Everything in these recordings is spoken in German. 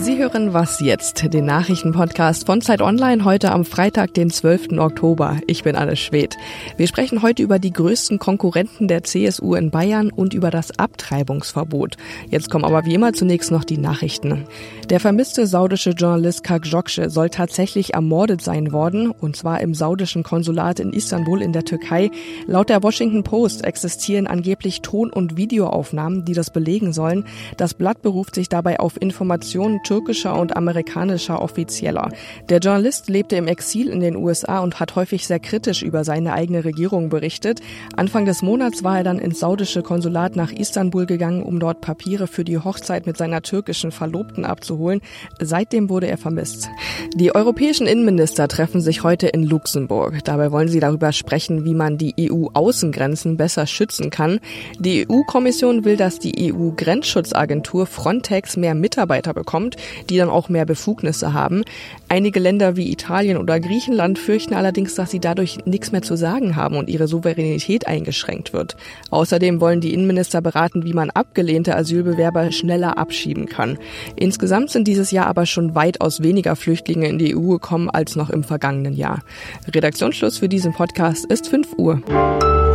Sie hören Was jetzt, den Nachrichtenpodcast von Zeit Online heute am Freitag, den 12. Oktober. Ich bin Anne Schwedt. Wir sprechen heute über die größten Konkurrenten der CSU in Bayern und über das Abtreibungsverbot. Jetzt kommen aber wie immer zunächst noch die Nachrichten. Der vermisste saudische Journalist Khashoggi soll tatsächlich ermordet sein worden, und zwar im saudischen Konsulat in Istanbul in der Türkei. Laut der Washington Post existieren angeblich Ton- und Videoaufnahmen, die das belegen sollen. Das Blatt beruft sich dabei auf Informationen türkischer und amerikanischer Offizieller. Der Journalist lebte im Exil in den USA und hat häufig sehr kritisch über seine eigene Regierung berichtet. Anfang des Monats war er dann ins saudische Konsulat nach Istanbul gegangen, um dort Papiere für die Hochzeit mit seiner türkischen Verlobten abzuholen. Seitdem wurde er vermisst. Die europäischen Innenminister treffen sich heute in Luxemburg. Dabei wollen sie darüber sprechen, wie man die EU-Außengrenzen besser schützen kann. Die EU-Kommission will, dass die EU-Grenzschutzagentur Frontex mehr Mitarbeiter bekommt die dann auch mehr Befugnisse haben. Einige Länder wie Italien oder Griechenland fürchten allerdings, dass sie dadurch nichts mehr zu sagen haben und ihre Souveränität eingeschränkt wird. Außerdem wollen die Innenminister beraten, wie man abgelehnte Asylbewerber schneller abschieben kann. Insgesamt sind dieses Jahr aber schon weitaus weniger Flüchtlinge in die EU gekommen als noch im vergangenen Jahr. Redaktionsschluss für diesen Podcast ist 5 Uhr.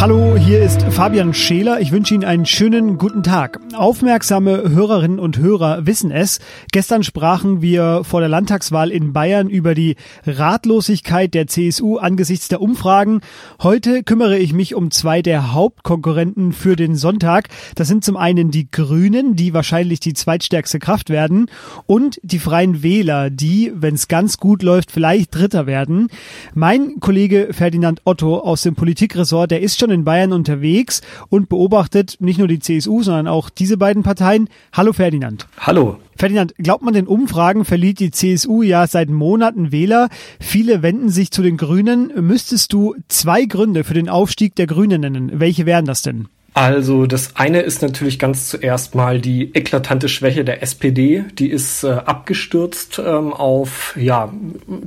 Hallo, hier ist Fabian Scheler. Ich wünsche Ihnen einen schönen guten Tag. Aufmerksame Hörerinnen und Hörer wissen es. Gestern sprachen wir vor der Landtagswahl in Bayern über die Ratlosigkeit der CSU angesichts der Umfragen. Heute kümmere ich mich um zwei der Hauptkonkurrenten für den Sonntag. Das sind zum einen die Grünen, die wahrscheinlich die zweitstärkste Kraft werden, und die Freien Wähler, die, wenn es ganz gut läuft, vielleicht Dritter werden. Mein Kollege Ferdinand Otto aus dem Politikressort, der ist schon in Bayern unterwegs und beobachtet nicht nur die CSU, sondern auch diese beiden Parteien. Hallo Ferdinand. Hallo. Ferdinand, glaubt man den Umfragen verliert die CSU ja seit Monaten Wähler. Viele wenden sich zu den Grünen. Müsstest du zwei Gründe für den Aufstieg der Grünen nennen? Welche wären das denn? Also das eine ist natürlich ganz zuerst mal die eklatante Schwäche der SPD. Die ist äh, abgestürzt ähm, auf ja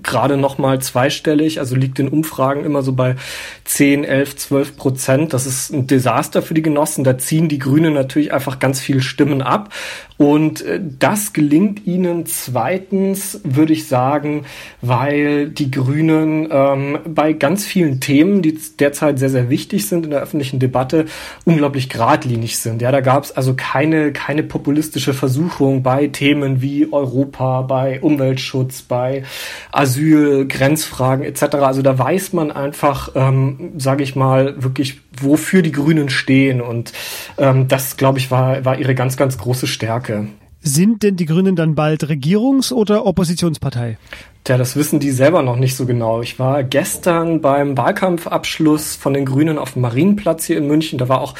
gerade noch mal zweistellig, also liegt in Umfragen immer so bei 10, 11, 12 Prozent. Das ist ein Desaster für die Genossen. Da ziehen die Grünen natürlich einfach ganz viele Stimmen ab. Und äh, das gelingt ihnen zweitens, würde ich sagen, weil die Grünen ähm, bei ganz vielen Themen, die derzeit sehr, sehr wichtig sind in der öffentlichen Debatte, unglaublich geradlinig sind. Ja, da gab es also keine, keine populistische Versuchung bei Themen wie Europa, bei Umweltschutz, bei Asyl, Grenzfragen etc. Also da weiß man einfach, ähm, sage ich mal, wirklich, wofür die Grünen stehen. Und ähm, das, glaube ich, war, war ihre ganz, ganz große Stärke. Sind denn die Grünen dann bald Regierungs- oder Oppositionspartei? Tja, das wissen die selber noch nicht so genau. Ich war gestern beim Wahlkampfabschluss von den Grünen auf dem Marienplatz hier in München. Da war auch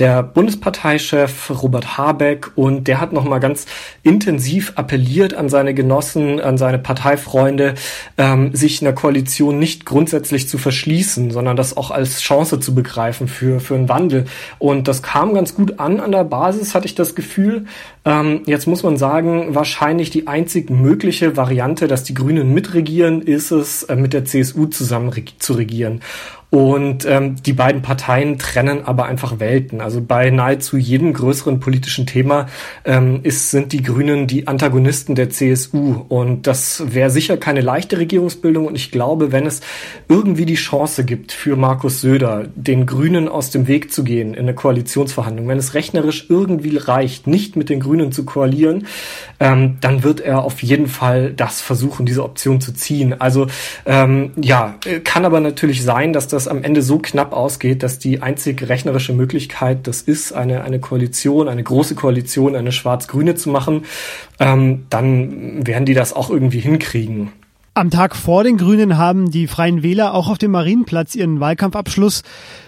der Bundesparteichef Robert Habeck und der hat nochmal ganz intensiv appelliert an seine Genossen, an seine Parteifreunde, ähm, sich in der Koalition nicht grundsätzlich zu verschließen, sondern das auch als Chance zu begreifen für, für einen Wandel. Und das kam ganz gut an an der Basis, hatte ich das Gefühl. Ähm, jetzt muss man sagen, wahrscheinlich die einzig mögliche Variante, dass die Grünen mitregieren, ist es, äh, mit der CSU zusammen zu regieren. Und ähm, die beiden Parteien trennen aber einfach Welten. Also bei nahezu jedem größeren politischen Thema ähm, ist, sind die Grünen die Antagonisten der CSU. Und das wäre sicher keine leichte Regierungsbildung. Und ich glaube, wenn es irgendwie die Chance gibt für Markus Söder, den Grünen aus dem Weg zu gehen in eine Koalitionsverhandlung, wenn es rechnerisch irgendwie reicht, nicht mit den Grünen zu koalieren, ähm, dann wird er auf jeden Fall das versuchen, diese Option zu ziehen. Also ähm, ja, kann aber natürlich sein, dass das das am Ende so knapp ausgeht, dass die einzig rechnerische Möglichkeit das ist, eine, eine Koalition, eine große Koalition, eine schwarz-grüne zu machen, ähm, dann werden die das auch irgendwie hinkriegen. Am Tag vor den Grünen haben die Freien Wähler auch auf dem Marienplatz ihren Wahlkampfabschluss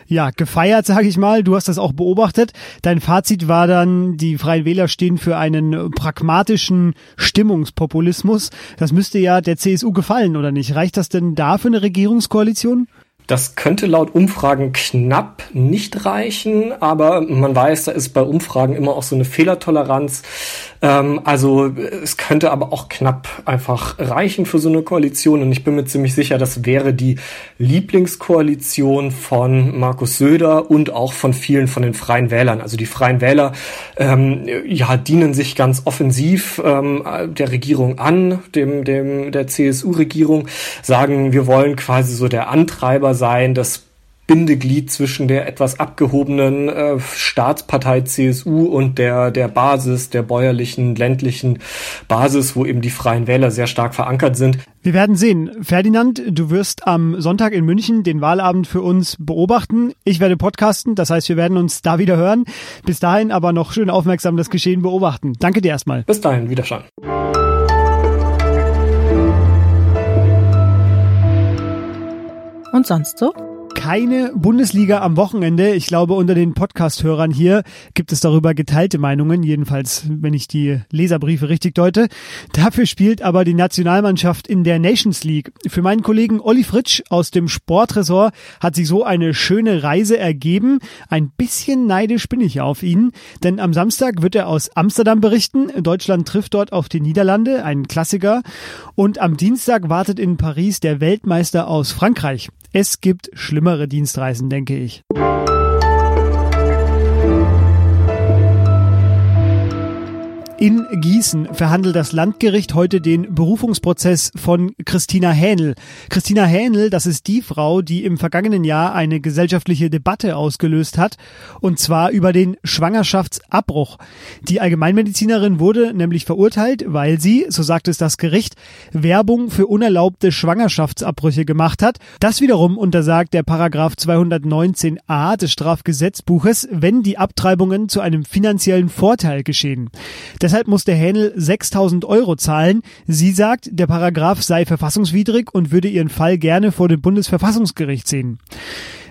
ja, gefeiert, sage ich mal. Du hast das auch beobachtet. Dein Fazit war dann, die Freien Wähler stehen für einen pragmatischen Stimmungspopulismus. Das müsste ja der CSU gefallen, oder nicht? Reicht das denn da für eine Regierungskoalition? Das könnte laut Umfragen knapp nicht reichen, aber man weiß, da ist bei Umfragen immer auch so eine Fehlertoleranz. Ähm, also es könnte aber auch knapp einfach reichen für so eine Koalition und ich bin mir ziemlich sicher, das wäre die Lieblingskoalition von Markus Söder und auch von vielen von den Freien Wählern. Also die Freien Wähler ähm, ja dienen sich ganz offensiv ähm, der Regierung an, dem dem der CSU-Regierung, sagen, wir wollen quasi so der Antreiber sein, das Bindeglied zwischen der etwas abgehobenen äh, Staatspartei CSU und der, der Basis, der bäuerlichen, ländlichen Basis, wo eben die Freien Wähler sehr stark verankert sind. Wir werden sehen. Ferdinand, du wirst am Sonntag in München den Wahlabend für uns beobachten. Ich werde podcasten, das heißt, wir werden uns da wieder hören. Bis dahin aber noch schön aufmerksam das Geschehen beobachten. Danke dir erstmal. Bis dahin, Wiederschauen. Und sonst so? Keine Bundesliga am Wochenende. Ich glaube, unter den Podcast-Hörern hier gibt es darüber geteilte Meinungen, jedenfalls wenn ich die Leserbriefe richtig deute. Dafür spielt aber die Nationalmannschaft in der Nations League. Für meinen Kollegen Olli Fritsch aus dem Sportressort hat sich so eine schöne Reise ergeben. Ein bisschen neidisch bin ich auf ihn, denn am Samstag wird er aus Amsterdam berichten. Deutschland trifft dort auf die Niederlande, ein Klassiker. Und am Dienstag wartet in Paris der Weltmeister aus Frankreich. Es gibt schlimmere Dienstreisen, denke ich. In Gießen verhandelt das Landgericht heute den Berufungsprozess von Christina Hähnel. Christina Hähnel, das ist die Frau, die im vergangenen Jahr eine gesellschaftliche Debatte ausgelöst hat, und zwar über den Schwangerschaftsabbruch. Die Allgemeinmedizinerin wurde nämlich verurteilt, weil sie, so sagt es das Gericht, Werbung für unerlaubte Schwangerschaftsabbrüche gemacht hat. Das wiederum untersagt der Paragraph 219a des Strafgesetzbuches, wenn die Abtreibungen zu einem finanziellen Vorteil geschehen. Das Deshalb muss der Hähnel 6000 Euro zahlen. Sie sagt, der Paragraph sei verfassungswidrig und würde ihren Fall gerne vor dem Bundesverfassungsgericht sehen.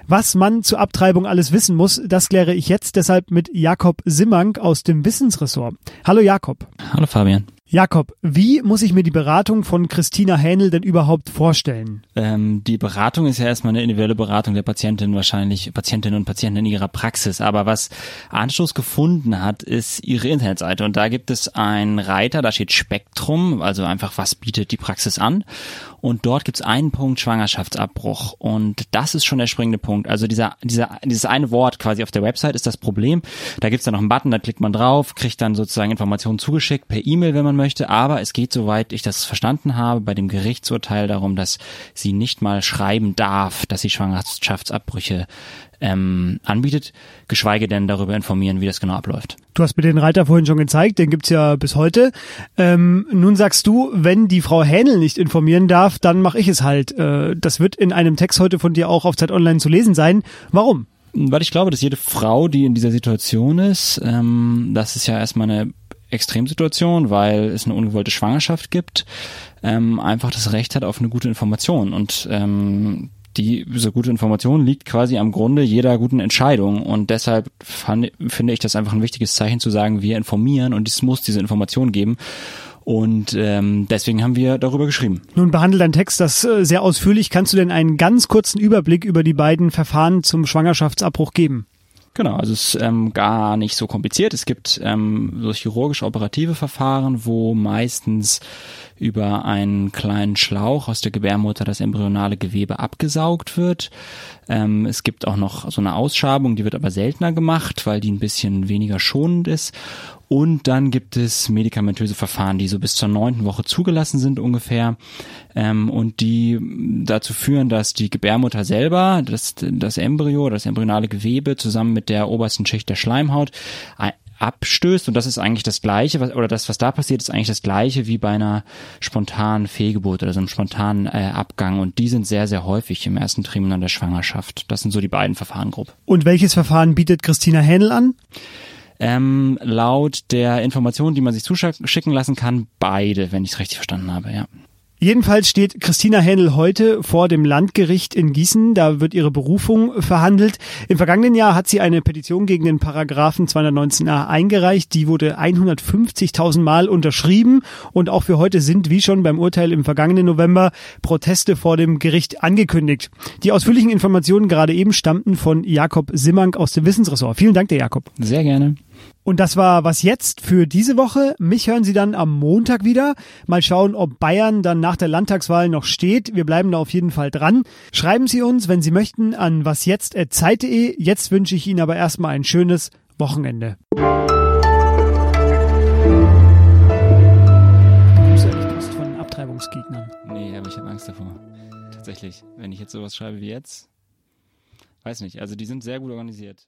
Was man zur Abtreibung alles wissen muss, das kläre ich jetzt deshalb mit Jakob Simmank aus dem Wissensressort. Hallo Jakob. Hallo Fabian. Jakob, wie muss ich mir die Beratung von Christina Hähnel denn überhaupt vorstellen? Ähm, die Beratung ist ja erstmal eine individuelle Beratung der Patientin, wahrscheinlich Patientinnen und Patienten in ihrer Praxis. Aber was Anschluss gefunden hat, ist ihre Internetseite. Und da gibt es einen Reiter, da steht Spektrum, also einfach, was bietet die Praxis an. Und dort gibt es einen Punkt Schwangerschaftsabbruch. Und das ist schon der springende Punkt. Also dieser, dieser, dieses eine Wort quasi auf der Website ist das Problem. Da gibt es dann noch einen Button, da klickt man drauf, kriegt dann sozusagen Informationen zugeschickt per E-Mail, wenn man möchte, aber es geht, soweit ich das verstanden habe, bei dem Gerichtsurteil darum, dass sie nicht mal schreiben darf, dass sie Schwangerschaftsabbrüche ähm, anbietet, geschweige denn darüber informieren, wie das genau abläuft. Du hast mir den Reiter vorhin schon gezeigt, den gibt's ja bis heute. Ähm, nun sagst du, wenn die Frau Hähnel nicht informieren darf, dann mache ich es halt. Äh, das wird in einem Text heute von dir auch auf Zeit Online zu lesen sein. Warum? Weil ich glaube, dass jede Frau, die in dieser Situation ist, ähm, das ist ja erstmal eine Extremsituation, weil es eine ungewollte Schwangerschaft gibt, ähm, einfach das Recht hat auf eine gute Information. Und ähm, die so gute Information liegt quasi am Grunde jeder guten Entscheidung. Und deshalb fand, finde ich das einfach ein wichtiges Zeichen zu sagen, wir informieren und es muss diese Information geben. Und ähm, deswegen haben wir darüber geschrieben. Nun behandelt dein Text das äh, sehr ausführlich. Kannst du denn einen ganz kurzen Überblick über die beiden Verfahren zum Schwangerschaftsabbruch geben? Genau, also es ist ähm, gar nicht so kompliziert. Es gibt ähm, so chirurgisch-operative Verfahren, wo meistens über einen kleinen Schlauch aus der Gebärmutter das embryonale Gewebe abgesaugt wird. Ähm, es gibt auch noch so eine Ausschabung, die wird aber seltener gemacht, weil die ein bisschen weniger schonend ist. Und dann gibt es medikamentöse Verfahren, die so bis zur neunten Woche zugelassen sind ungefähr ähm, und die dazu führen, dass die Gebärmutter selber, das, das Embryo, das embryonale Gewebe zusammen mit der obersten Schicht der Schleimhaut abstößt und das ist eigentlich das gleiche, was, oder das, was da passiert, ist eigentlich das gleiche wie bei einer spontanen Fehlgeburt oder so einem spontanen äh, Abgang und die sind sehr, sehr häufig im ersten Trimester der Schwangerschaft. Das sind so die beiden Verfahren grob. Und welches Verfahren bietet Christina Hähnel an? Ähm, laut der Information, die man sich zuschicken lassen kann, beide, wenn ich es richtig verstanden habe, ja. Jedenfalls steht Christina Händel heute vor dem Landgericht in Gießen. Da wird ihre Berufung verhandelt. Im vergangenen Jahr hat sie eine Petition gegen den Paragraphen 219a eingereicht. Die wurde 150.000 Mal unterschrieben. Und auch für heute sind, wie schon beim Urteil im vergangenen November, Proteste vor dem Gericht angekündigt. Die ausführlichen Informationen gerade eben stammten von Jakob Simmank aus dem Wissensressort. Vielen Dank, der Jakob. Sehr gerne. Und das war was jetzt für diese Woche. Mich hören Sie dann am Montag wieder. Mal schauen, ob Bayern dann nach der Landtagswahl noch steht. Wir bleiben da auf jeden Fall dran. Schreiben Sie uns, wenn Sie möchten, an wasjetzt.zeit.de. Jetzt wünsche ich Ihnen aber erstmal ein schönes Wochenende. Bekommst du eigentlich Post von Abtreibungsgegnern? Nee, aber ich habe Angst davor. Tatsächlich. Wenn ich jetzt sowas schreibe wie jetzt, weiß nicht. Also die sind sehr gut organisiert.